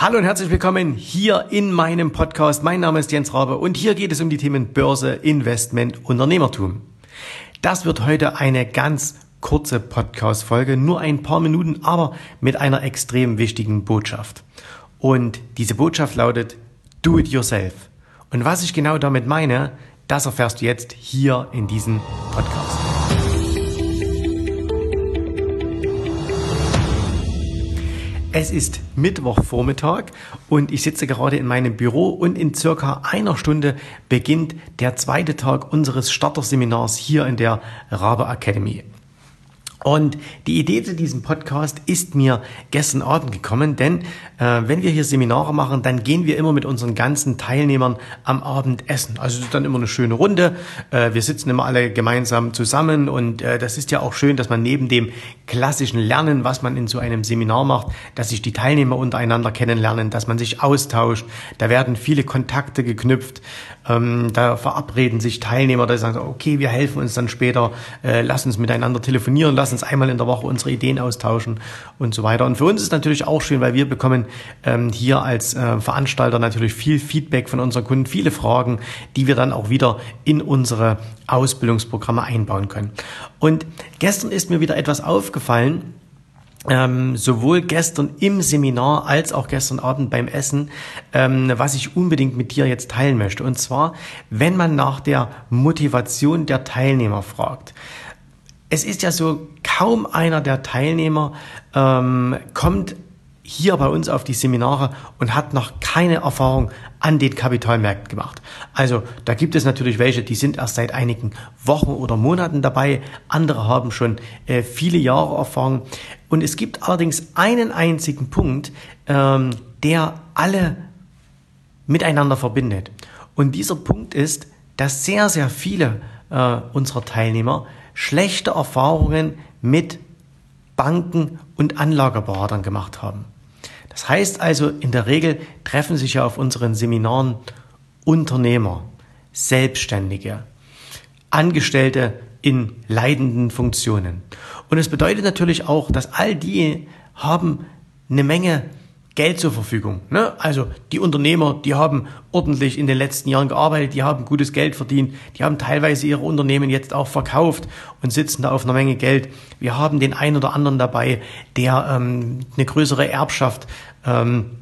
Hallo und herzlich willkommen hier in meinem Podcast. Mein Name ist Jens Rabe und hier geht es um die Themen Börse, Investment, Unternehmertum. Das wird heute eine ganz kurze Podcast-Folge, nur ein paar Minuten, aber mit einer extrem wichtigen Botschaft. Und diese Botschaft lautet, do it yourself. Und was ich genau damit meine, das erfährst du jetzt hier in diesem Podcast. Es ist Mittwochvormittag und ich sitze gerade in meinem Büro und in circa einer Stunde beginnt der zweite Tag unseres Starterseminars hier in der Rabe Academy. Und die Idee zu diesem Podcast ist mir gestern Abend gekommen, denn äh, wenn wir hier Seminare machen, dann gehen wir immer mit unseren ganzen Teilnehmern am Abend essen. Also es ist dann immer eine schöne Runde. Äh, wir sitzen immer alle gemeinsam zusammen und äh, das ist ja auch schön, dass man neben dem klassischen Lernen, was man in so einem Seminar macht, dass sich die Teilnehmer untereinander kennenlernen, dass man sich austauscht. Da werden viele Kontakte geknüpft. Ähm, da verabreden sich Teilnehmer, da sagen, okay, wir helfen uns dann später, äh, lass uns miteinander telefonieren, lass uns einmal in der Woche unsere Ideen austauschen und so weiter. Und für uns ist natürlich auch schön, weil wir bekommen ähm, hier als äh, Veranstalter natürlich viel Feedback von unseren Kunden, viele Fragen, die wir dann auch wieder in unsere Ausbildungsprogramme einbauen können. Und gestern ist mir wieder etwas aufgefallen, ähm, sowohl gestern im Seminar als auch gestern Abend beim Essen, ähm, was ich unbedingt mit dir jetzt teilen möchte. Und zwar, wenn man nach der Motivation der Teilnehmer fragt. Es ist ja so, kaum einer der Teilnehmer ähm, kommt hier bei uns auf die Seminare und hat noch keine Erfahrung an den Kapitalmärkten gemacht. Also da gibt es natürlich welche, die sind erst seit einigen Wochen oder Monaten dabei, andere haben schon äh, viele Jahre Erfahrung. Und es gibt allerdings einen einzigen Punkt, ähm, der alle miteinander verbindet. Und dieser Punkt ist, dass sehr, sehr viele äh, unserer Teilnehmer schlechte Erfahrungen mit Banken und Anlageberatern gemacht haben. Das heißt also, in der Regel treffen sich ja auf unseren Seminaren Unternehmer, Selbstständige, Angestellte in leidenden Funktionen. Und es bedeutet natürlich auch, dass all die haben eine Menge Geld zur Verfügung. Ne? Also die Unternehmer, die haben ordentlich in den letzten Jahren gearbeitet, die haben gutes Geld verdient, die haben teilweise ihre Unternehmen jetzt auch verkauft und sitzen da auf einer Menge Geld. Wir haben den einen oder anderen dabei, der ähm, eine größere Erbschaft ähm,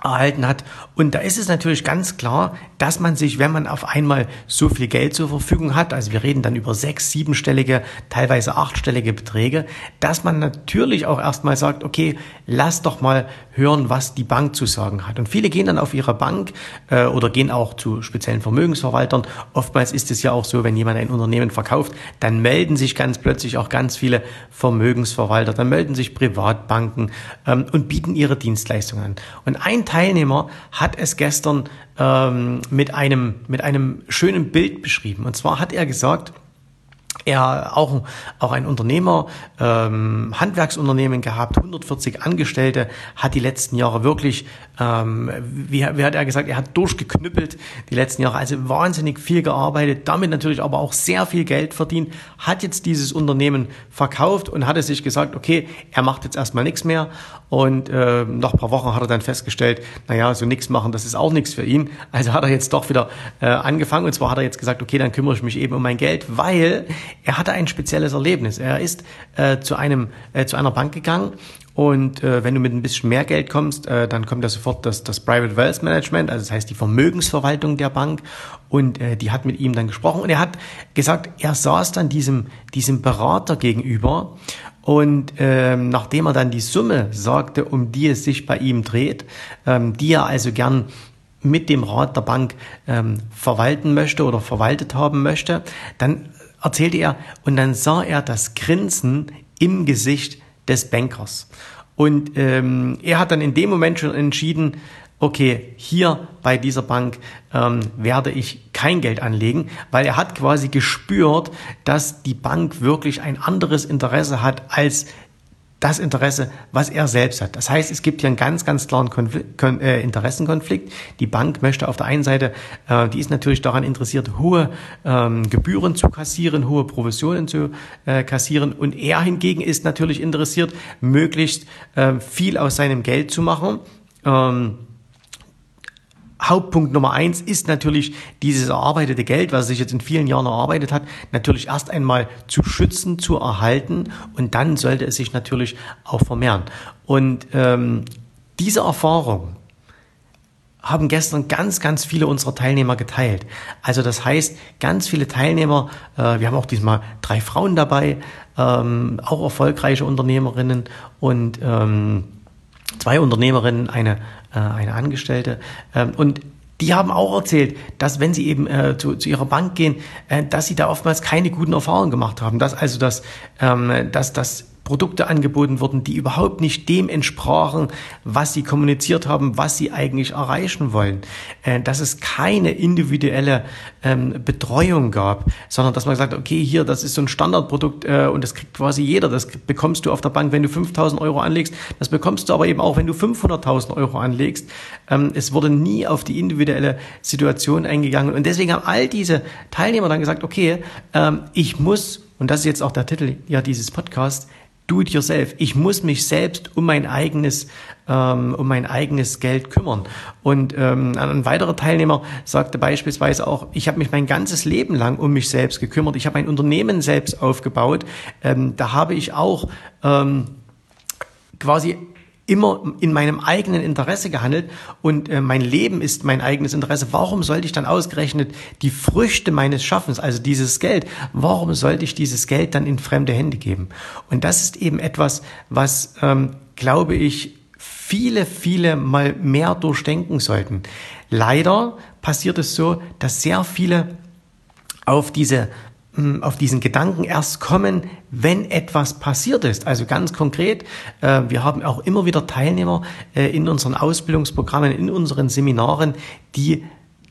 erhalten hat. Und da ist es natürlich ganz klar, dass man sich, wenn man auf einmal so viel Geld zur Verfügung hat, also wir reden dann über sechs, siebenstellige, teilweise achtstellige Beträge, dass man natürlich auch erstmal sagt, okay, lass doch mal hören, was die Bank zu sagen hat. Und viele gehen dann auf ihre Bank äh, oder gehen auch zu speziellen Vermögensverwaltern. Oftmals ist es ja auch so, wenn jemand ein Unternehmen verkauft, dann melden sich ganz plötzlich auch ganz viele Vermögensverwalter, dann melden sich Privatbanken ähm, und bieten ihre Dienstleistungen an. Und ein Teilnehmer hat es gestern ähm, mit, einem, mit einem schönen Bild beschrieben. Und zwar hat er gesagt, er auch, auch ein Unternehmer, ähm, Handwerksunternehmen gehabt, 140 Angestellte, hat die letzten Jahre wirklich, ähm, wie, wie hat er gesagt, er hat durchgeknüppelt die letzten Jahre, also wahnsinnig viel gearbeitet, damit natürlich aber auch sehr viel Geld verdient, hat jetzt dieses Unternehmen verkauft und hatte sich gesagt, okay, er macht jetzt erstmal nichts mehr. Und äh, nach paar Wochen hat er dann festgestellt, naja, so nichts machen, das ist auch nichts für ihn. Also hat er jetzt doch wieder äh, angefangen. Und zwar hat er jetzt gesagt, okay, dann kümmere ich mich eben um mein Geld, weil er hatte ein spezielles Erlebnis. Er ist äh, zu einem äh, zu einer Bank gegangen und äh, wenn du mit ein bisschen mehr Geld kommst, äh, dann kommt ja sofort das, das Private Wealth Management, also das heißt die Vermögensverwaltung der Bank. Und äh, die hat mit ihm dann gesprochen und er hat gesagt, er saß dann diesem, diesem Berater gegenüber und ähm, nachdem er dann die Summe sagte, um die es sich bei ihm dreht, ähm, die er also gern mit dem Rat der Bank ähm, verwalten möchte oder verwaltet haben möchte, dann erzählte er, und dann sah er das Grinsen im Gesicht des Bankers. Und ähm, er hat dann in dem Moment schon entschieden, okay, hier bei dieser Bank ähm, werde ich kein Geld anlegen, weil er hat quasi gespürt, dass die Bank wirklich ein anderes Interesse hat als das Interesse, was er selbst hat. Das heißt, es gibt hier einen ganz, ganz klaren Konflikt, äh, Interessenkonflikt. Die Bank möchte auf der einen Seite, äh, die ist natürlich daran interessiert, hohe ähm, Gebühren zu kassieren, hohe Provisionen zu äh, kassieren. Und er hingegen ist natürlich interessiert, möglichst äh, viel aus seinem Geld zu machen Ähm, Hauptpunkt Nummer eins ist natürlich dieses erarbeitete Geld, was sich jetzt in vielen Jahren erarbeitet hat, natürlich erst einmal zu schützen, zu erhalten und dann sollte es sich natürlich auch vermehren. Und ähm, diese Erfahrung haben gestern ganz, ganz viele unserer Teilnehmer geteilt. Also das heißt, ganz viele Teilnehmer, äh, wir haben auch diesmal drei Frauen dabei, ähm, auch erfolgreiche Unternehmerinnen und ähm, zwei Unternehmerinnen, eine eine Angestellte. Ähm, und die haben auch erzählt, dass wenn sie eben äh, zu, zu ihrer Bank gehen, äh, dass sie da oftmals keine guten Erfahrungen gemacht haben. Dass also dass, ähm, dass, dass Produkte angeboten wurden, die überhaupt nicht dem entsprachen, was sie kommuniziert haben, was sie eigentlich erreichen wollen. Äh, dass es keine individuelle ähm, Betreuung gab, sondern dass man sagt, okay, hier, das ist so ein Standardprodukt äh, und das kriegt quasi jeder. Das bekommst du auf der Bank, wenn du 5000 Euro anlegst. Das bekommst du aber eben auch, wenn du 500.000 Euro anlegst. Ähm, es wurde nie auf die individuelle Situation eingegangen. Und deswegen haben all diese Teilnehmer dann gesagt, okay, ähm, ich muss, und das ist jetzt auch der Titel ja dieses Podcasts, do it yourself. Ich muss mich selbst um mein eigenes, ähm, um mein eigenes Geld kümmern. Und ähm, ein weiterer Teilnehmer sagte beispielsweise auch, ich habe mich mein ganzes Leben lang um mich selbst gekümmert. Ich habe ein Unternehmen selbst aufgebaut. Ähm, da habe ich auch ähm, quasi immer in meinem eigenen Interesse gehandelt und äh, mein Leben ist mein eigenes Interesse. Warum sollte ich dann ausgerechnet die Früchte meines Schaffens, also dieses Geld, warum sollte ich dieses Geld dann in fremde Hände geben? Und das ist eben etwas, was, ähm, glaube ich, viele, viele mal mehr durchdenken sollten. Leider passiert es so, dass sehr viele auf diese auf diesen Gedanken erst kommen, wenn etwas passiert ist. Also ganz konkret, äh, wir haben auch immer wieder Teilnehmer äh, in unseren Ausbildungsprogrammen, in unseren Seminaren, die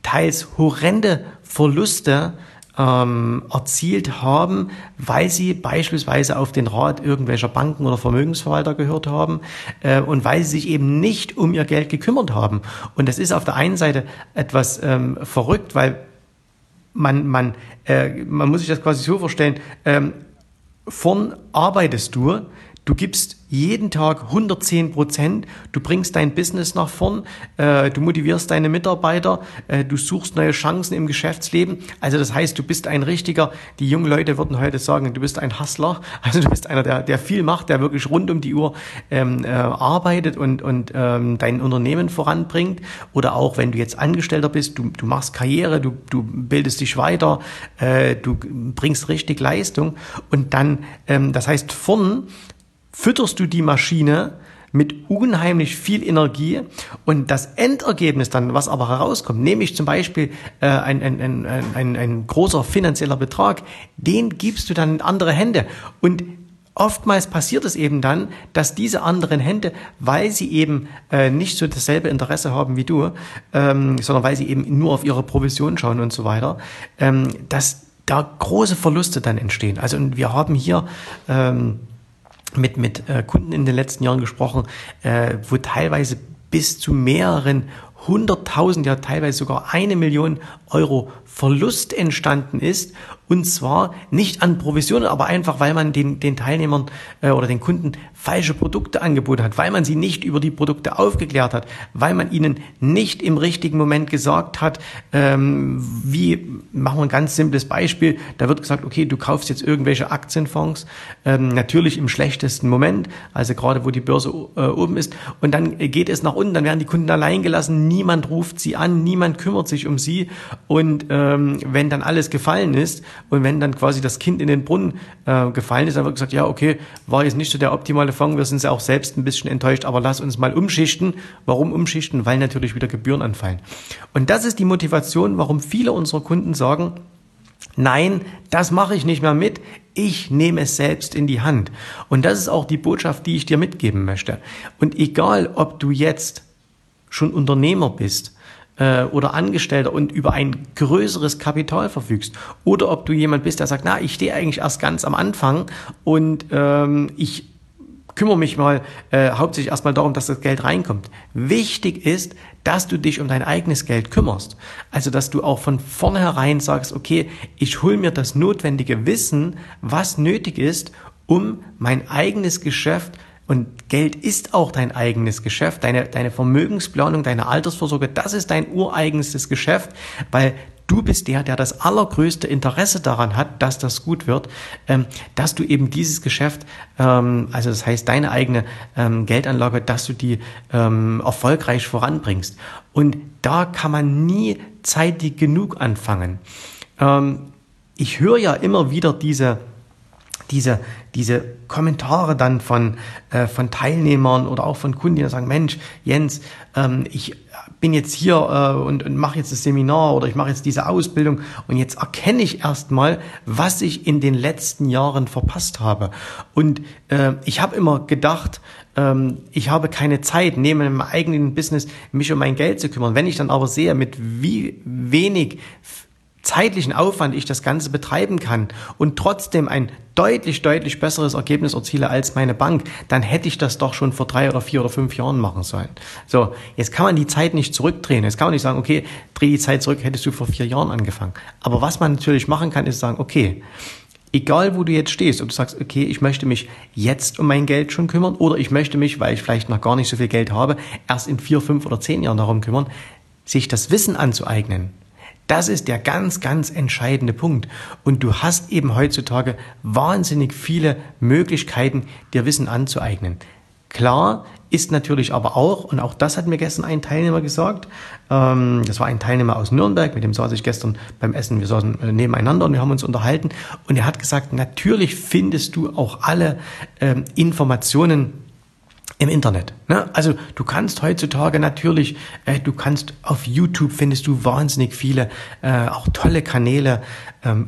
teils horrende Verluste ähm, erzielt haben, weil sie beispielsweise auf den Rat irgendwelcher Banken oder Vermögensverwalter gehört haben äh, und weil sie sich eben nicht um ihr Geld gekümmert haben. Und das ist auf der einen Seite etwas ähm, verrückt, weil man, man, äh, man muss sich das quasi so vorstellen, ähm, vorn arbeitest du, du gibst jeden Tag 110 Prozent. Du bringst dein Business nach vorn, äh, du motivierst deine Mitarbeiter, äh, du suchst neue Chancen im Geschäftsleben. Also das heißt, du bist ein richtiger, die jungen Leute würden heute sagen, du bist ein Hustler. Also du bist einer, der, der viel macht, der wirklich rund um die Uhr ähm, äh, arbeitet und, und ähm, dein Unternehmen voranbringt. Oder auch, wenn du jetzt Angestellter bist, du, du machst Karriere, du, du bildest dich weiter, äh, du bringst richtig Leistung. Und dann, ähm, das heißt, vorn fütterst du die Maschine mit unheimlich viel Energie und das Endergebnis dann, was aber herauskommt, nämlich zum Beispiel äh, ein, ein, ein, ein, ein großer finanzieller Betrag, den gibst du dann in andere Hände und Oftmals passiert es eben dann, dass diese anderen Hände, weil sie eben äh, nicht so dasselbe Interesse haben wie du, ähm, sondern weil sie eben nur auf ihre Provision schauen und so weiter, ähm, dass da große Verluste dann entstehen. Also wir haben hier ähm, mit, mit äh, Kunden in den letzten Jahren gesprochen, äh, wo teilweise bis zu mehreren hunderttausend, ja teilweise sogar eine Million Euro Verlust entstanden ist. Und zwar nicht an Provisionen, aber einfach, weil man den, den Teilnehmern äh, oder den Kunden falsche Produkte angeboten hat, weil man sie nicht über die Produkte aufgeklärt hat, weil man ihnen nicht im richtigen Moment gesagt hat, ähm, wie, machen wir ein ganz simples Beispiel, da wird gesagt, okay, du kaufst jetzt irgendwelche Aktienfonds, ähm, natürlich im schlechtesten Moment, also gerade wo die Börse äh, oben ist, und dann geht es nach unten, dann werden die Kunden allein gelassen, niemand ruft sie an, niemand kümmert sich um sie und ähm, wenn dann alles gefallen ist und wenn dann quasi das Kind in den Brunnen äh, gefallen ist, dann wird gesagt, ja, okay, war jetzt nicht so der optimale Fonds, wir sind ja auch selbst ein bisschen enttäuscht, aber lass uns mal umschichten. Warum umschichten? Weil natürlich wieder Gebühren anfallen. Und das ist die Motivation, warum viele unserer Kunden sagen, Nein, das mache ich nicht mehr mit. Ich nehme es selbst in die Hand. Und das ist auch die Botschaft, die ich dir mitgeben möchte. Und egal, ob du jetzt schon Unternehmer bist äh, oder Angestellter und über ein größeres Kapital verfügst. Oder ob du jemand bist, der sagt, na, ich stehe eigentlich erst ganz am Anfang und ähm, ich kümmere mich mal äh, hauptsächlich erstmal darum, dass das Geld reinkommt. Wichtig ist, dass du dich um dein eigenes Geld kümmerst. Also, dass du auch von vornherein sagst, okay, ich hole mir das notwendige Wissen, was nötig ist, um mein eigenes Geschäft Und Geld ist auch dein eigenes Geschäft, deine, deine Vermögensplanung, deine Altersvorsorge, das ist dein ureigenstes Geschäft, weil du bist der, der das allergrößte Interesse daran hat, dass das gut wird, ähm, dass du eben dieses Geschäft, ähm, also das heißt deine eigene ähm, Geldanlage, dass du die erfolgreich voranbringst. Und da kann man nie zeitig genug anfangen. Ich höre ja immer wieder diese diese, diese Kommentare dann von, äh, von Teilnehmern oder auch von Kunden, die sagen, Mensch, Jens, ähm, ich bin jetzt hier äh, und, und mache jetzt das Seminar oder ich mache jetzt diese Ausbildung und jetzt erkenne ich erstmal, was ich in den letzten Jahren verpasst habe. Und äh, ich habe immer gedacht, ähm, ich habe keine Zeit, neben meinem eigenen Business mich um mein Geld zu kümmern. Wenn ich dann aber sehe, mit wie wenig zeitlichen Aufwand ich das Ganze betreiben kann und trotzdem ein deutlich, deutlich besseres Ergebnis erziele als meine Bank, dann hätte ich das doch schon vor drei oder vier oder fünf Jahren machen sollen. So, jetzt kann man die Zeit nicht zurückdrehen. Jetzt kann man nicht sagen, okay, dreh die Zeit zurück, hättest du vor vier Jahren angefangen. Aber was man natürlich machen kann, ist sagen, okay, egal wo du jetzt stehst, ob du sagst, okay, ich möchte mich jetzt um mein Geld schon kümmern oder ich möchte mich, weil ich vielleicht noch gar nicht so viel Geld habe, erst in vier, fünf oder zehn Jahren darum kümmern, sich das Wissen anzueignen das ist der ganz, ganz entscheidende Punkt. Und du hast eben heutzutage wahnsinnig viele Möglichkeiten, dir Wissen anzueignen. Klar ist natürlich aber auch, und auch das hat mir gestern ein Teilnehmer gesagt, ähm, das war ein Teilnehmer aus Nürnberg, mit dem saß ich gestern beim Essen, wir saßen äh, nebeneinander und wir haben uns unterhalten und er hat gesagt, natürlich findest du auch alle ähm, Informationen im Internet. Ne? Also du kannst heutzutage natürlich, äh, du kannst auf YouTube findest du wahnsinnig viele, äh, auch tolle Kanäle,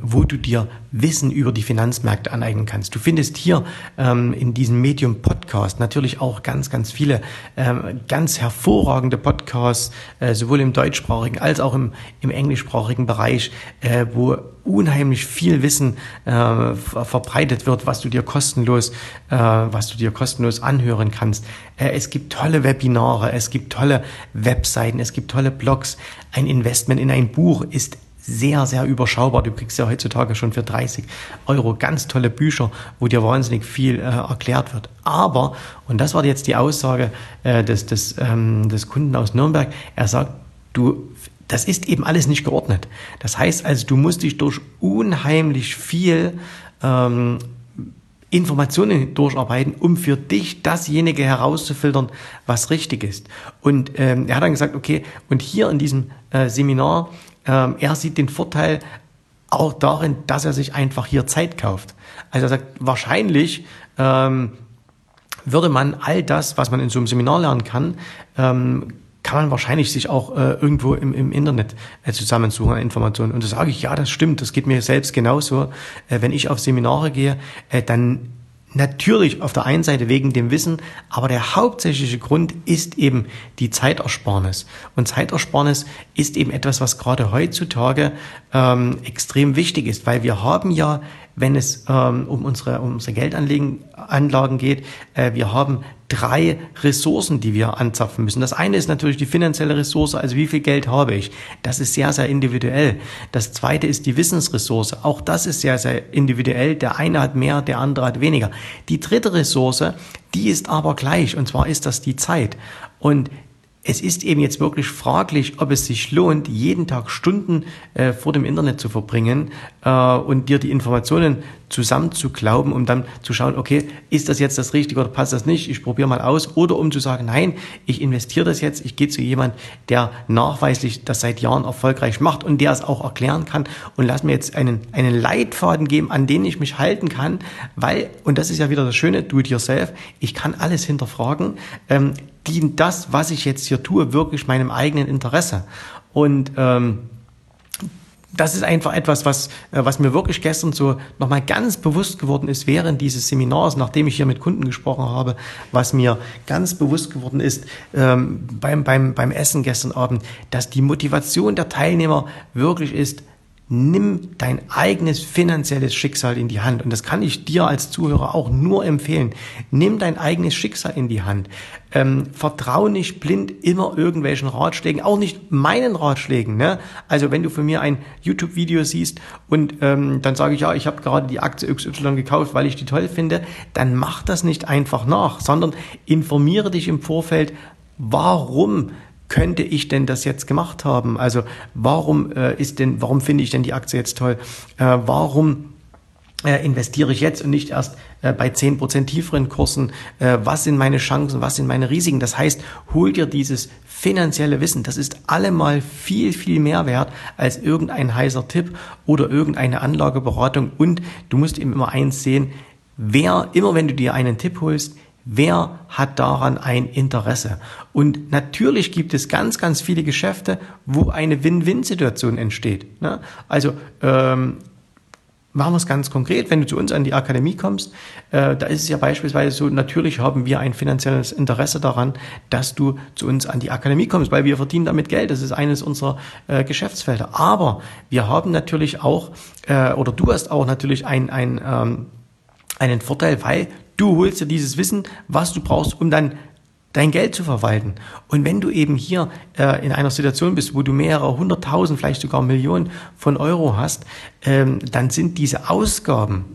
wo du dir Wissen über die Finanzmärkte aneignen kannst. Du findest hier ähm, in diesem Medium Podcast natürlich auch ganz, ganz viele ähm, ganz hervorragende Podcasts, äh, sowohl im deutschsprachigen als auch im, im englischsprachigen Bereich, äh, wo unheimlich viel Wissen äh, verbreitet wird, was du dir kostenlos, äh, was du dir kostenlos anhören kannst. Äh, es gibt tolle Webinare, es gibt tolle Webseiten, es gibt tolle Blogs. Ein Investment in ein Buch ist sehr, sehr überschaubar. Du kriegst ja heutzutage schon für 30 Euro ganz tolle Bücher, wo dir wahnsinnig viel äh, erklärt wird. Aber, und das war jetzt die Aussage äh, des, des, ähm, des Kunden aus Nürnberg, er sagt, du, das ist eben alles nicht geordnet. Das heißt also, du musst dich durch unheimlich viel ähm, Informationen durcharbeiten, um für dich dasjenige herauszufiltern, was richtig ist. Und ähm, er hat dann gesagt, okay, und hier in diesem äh, Seminar ähm, er sieht den Vorteil auch darin, dass er sich einfach hier Zeit kauft. Also er sagt, wahrscheinlich ähm, würde man all das, was man in so einem Seminar lernen kann, ähm, kann man wahrscheinlich sich auch äh, irgendwo im, im Internet äh, zusammensuchen an Informationen. Und da sage ich, ja, das stimmt, das geht mir selbst genauso. Äh, wenn ich auf Seminare gehe, äh, dann Natürlich auf der einen Seite wegen dem Wissen, aber der hauptsächliche Grund ist eben die Zeitersparnis. Und Zeitersparnis ist eben etwas, was gerade heutzutage ähm, extrem wichtig ist, weil wir haben ja wenn es ähm, um, unsere, um unsere Geldanlagen Anlagen geht. Äh, wir haben drei Ressourcen, die wir anzapfen müssen. Das eine ist natürlich die finanzielle Ressource, also wie viel Geld habe ich. Das ist sehr, sehr individuell. Das zweite ist die Wissensressource. Auch das ist sehr, sehr individuell. Der eine hat mehr, der andere hat weniger. Die dritte Ressource, die ist aber gleich, und zwar ist das die Zeit. Und es ist eben jetzt wirklich fraglich, ob es sich lohnt, jeden Tag Stunden äh, vor dem Internet zu verbringen äh, und dir die Informationen zusammenzuglauben, um dann zu schauen, okay, ist das jetzt das Richtige oder passt das nicht? Ich probiere mal aus. Oder um zu sagen, nein, ich investiere das jetzt, ich gehe zu jemand, der nachweislich das seit Jahren erfolgreich macht und der es auch erklären kann und lass mir jetzt einen, einen Leitfaden geben, an den ich mich halten kann, weil, und das ist ja wieder das Schöne, do it yourself, ich kann alles hinterfragen. Ähm, dient das, was ich jetzt hier tue, wirklich meinem eigenen Interesse? Und ähm, das ist einfach etwas, was, äh, was mir wirklich gestern so nochmal ganz bewusst geworden ist während dieses Seminars, nachdem ich hier mit Kunden gesprochen habe, was mir ganz bewusst geworden ist ähm, beim, beim, beim Essen gestern Abend, dass die Motivation der Teilnehmer wirklich ist, nimm dein eigenes finanzielles Schicksal in die Hand. Und das kann ich dir als Zuhörer auch nur empfehlen. Nimm dein eigenes Schicksal in die Hand. Ähm, vertrau nicht blind immer irgendwelchen Ratschlägen, auch nicht meinen Ratschlägen. Ne? Also wenn du von mir ein YouTube-Video siehst und ähm, dann sage ich, ja, ich habe gerade die Aktie XY gekauft, weil ich die toll finde, dann mach das nicht einfach nach, sondern informiere dich im Vorfeld, warum könnte ich denn das jetzt gemacht haben? Also warum äh, ist denn, warum finde ich denn die Aktie jetzt toll? Äh, warum äh, investiere ich jetzt und nicht erst äh, bei zehn Prozent tieferen Kursen? Äh, was sind meine Chancen? Was sind meine Risiken? Das heißt, hol dir dieses finanzielle Wissen. Das ist allemal viel, viel mehr wert als irgendein heißer Tipp oder irgendeine Anlageberatung. Und du musst eben immer eins sehen, wer, immer wenn du dir einen Tipp holst, Wer hat daran ein Interesse? Und natürlich gibt es ganz, ganz viele Geschäfte, wo eine Win-Win-Situation entsteht. Ne? Also ähm, machen wir es ganz konkret. Wenn du zu uns an die Akademie kommst, äh, da ist es ja beispielsweise so, natürlich haben wir ein finanzielles Interesse daran, dass du zu uns an die Akademie kommst, weil wir verdienen damit Geld. Das ist eines unserer äh, Geschäftsfelder. Aber wir haben natürlich auch, äh, oder du hast auch natürlich ein, ein ähm, einen Vorteil, weil Du holst dir dieses Wissen, was du brauchst, um dann dein Geld zu verwalten. Und wenn du eben hier äh, in einer Situation bist, wo du mehrere hunderttausend, vielleicht sogar Millionen von Euro hast, ähm, dann sind diese Ausgaben,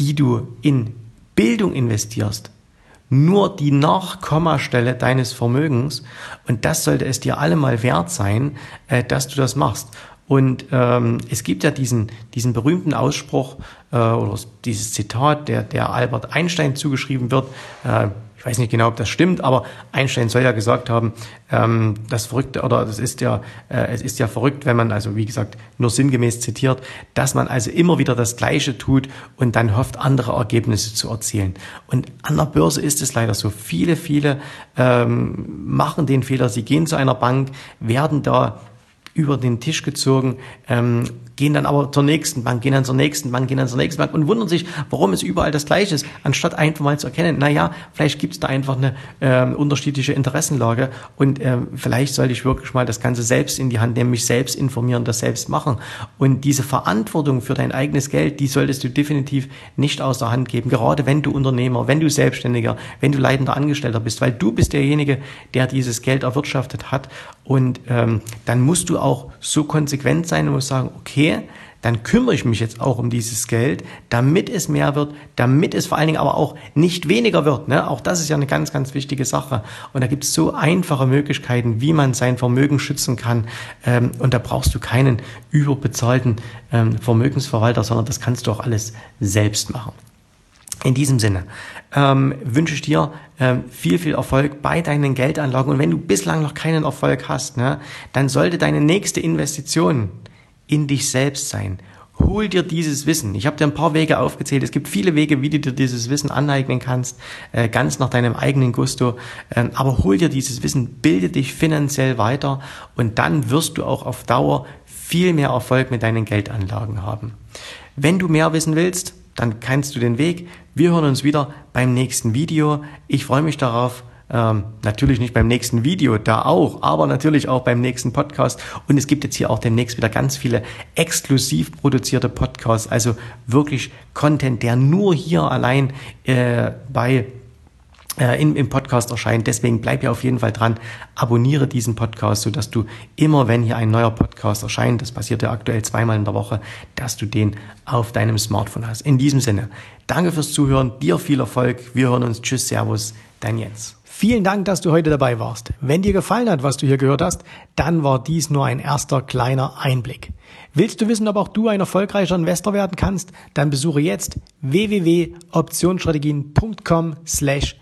die du in Bildung investierst, nur die Nachkommastelle deines Vermögens. Und das sollte es dir allemal wert sein, äh, dass du das machst. Und ähm, es gibt ja diesen, diesen berühmten Ausspruch äh, oder dieses Zitat, der, der Albert Einstein zugeschrieben wird. Äh, ich weiß nicht genau, ob das stimmt, aber Einstein soll ja gesagt haben, ähm, das Verrückte oder das ist ja, äh, es ist ja verrückt, wenn man also wie gesagt nur sinngemäß zitiert, dass man also immer wieder das Gleiche tut und dann hofft, andere Ergebnisse zu erzielen. Und an der Börse ist es leider so. Viele, viele ähm, machen den Fehler, sie gehen zu einer Bank, werden da über den Tisch gezogen, ähm, gehen dann aber zur nächsten Bank, gehen dann zur nächsten Bank, gehen dann zur nächsten Bank und wundern sich, warum es überall das Gleiche ist, anstatt einfach mal zu erkennen, na ja, vielleicht gibt es da einfach eine äh, unterschiedliche Interessenlage und äh, vielleicht sollte ich wirklich mal das Ganze selbst in die Hand nehmen, mich selbst informieren, das selbst machen. Und diese Verantwortung für dein eigenes Geld, die solltest du definitiv nicht aus der Hand geben, gerade wenn du Unternehmer, wenn du Selbstständiger, wenn du leitender Angestellter bist, weil du bist derjenige, der dieses Geld erwirtschaftet hat und ähm, dann musst du auch so konsequent sein und musst sagen, okay, dann kümmere ich mich jetzt auch um dieses Geld, damit es mehr wird, damit es vor allen Dingen aber auch nicht weniger wird. Ne? Auch das ist ja eine ganz, ganz wichtige Sache. Und da gibt es so einfache Möglichkeiten, wie man sein Vermögen schützen kann. Ähm, und da brauchst du keinen überbezahlten ähm, Vermögensverwalter, sondern das kannst du auch alles selbst machen. In diesem Sinne ähm, wünsche ich dir ähm, viel, viel Erfolg bei deinen Geldanlagen. Und wenn du bislang noch keinen Erfolg hast, ne, dann sollte deine nächste Investition in dich selbst sein. Hol dir dieses Wissen. Ich habe dir ein paar Wege aufgezählt. Es gibt viele Wege, wie du dir dieses Wissen aneignen kannst, äh, ganz nach deinem eigenen Gusto. Ähm, aber hol dir dieses Wissen, bilde dich finanziell weiter und dann wirst du auch auf Dauer viel mehr Erfolg mit deinen Geldanlagen haben. Wenn du mehr wissen willst, dann kennst du den Weg. Wir hören uns wieder beim nächsten Video. Ich freue mich darauf. Ähm, natürlich nicht beim nächsten Video, da auch, aber natürlich auch beim nächsten Podcast. Und es gibt jetzt hier auch demnächst wieder ganz viele exklusiv produzierte Podcasts, also wirklich Content, der nur hier allein äh, bei in, im Podcast erscheint. Deswegen bleib ja auf jeden Fall dran, abonniere diesen Podcast, sodass du immer, wenn hier ein neuer Podcast erscheint, das passiert ja aktuell zweimal in der Woche, dass du den auf deinem Smartphone hast. In diesem Sinne, danke fürs Zuhören, dir viel Erfolg, wir hören uns, tschüss, servus, dein Jens. Vielen Dank, dass du heute dabei warst. Wenn dir gefallen hat, was du hier gehört hast, dann war dies nur ein erster kleiner Einblick. Willst du wissen, ob auch du ein erfolgreicher Investor werden kannst? Dann besuche jetzt www.optionsstrategien.com slash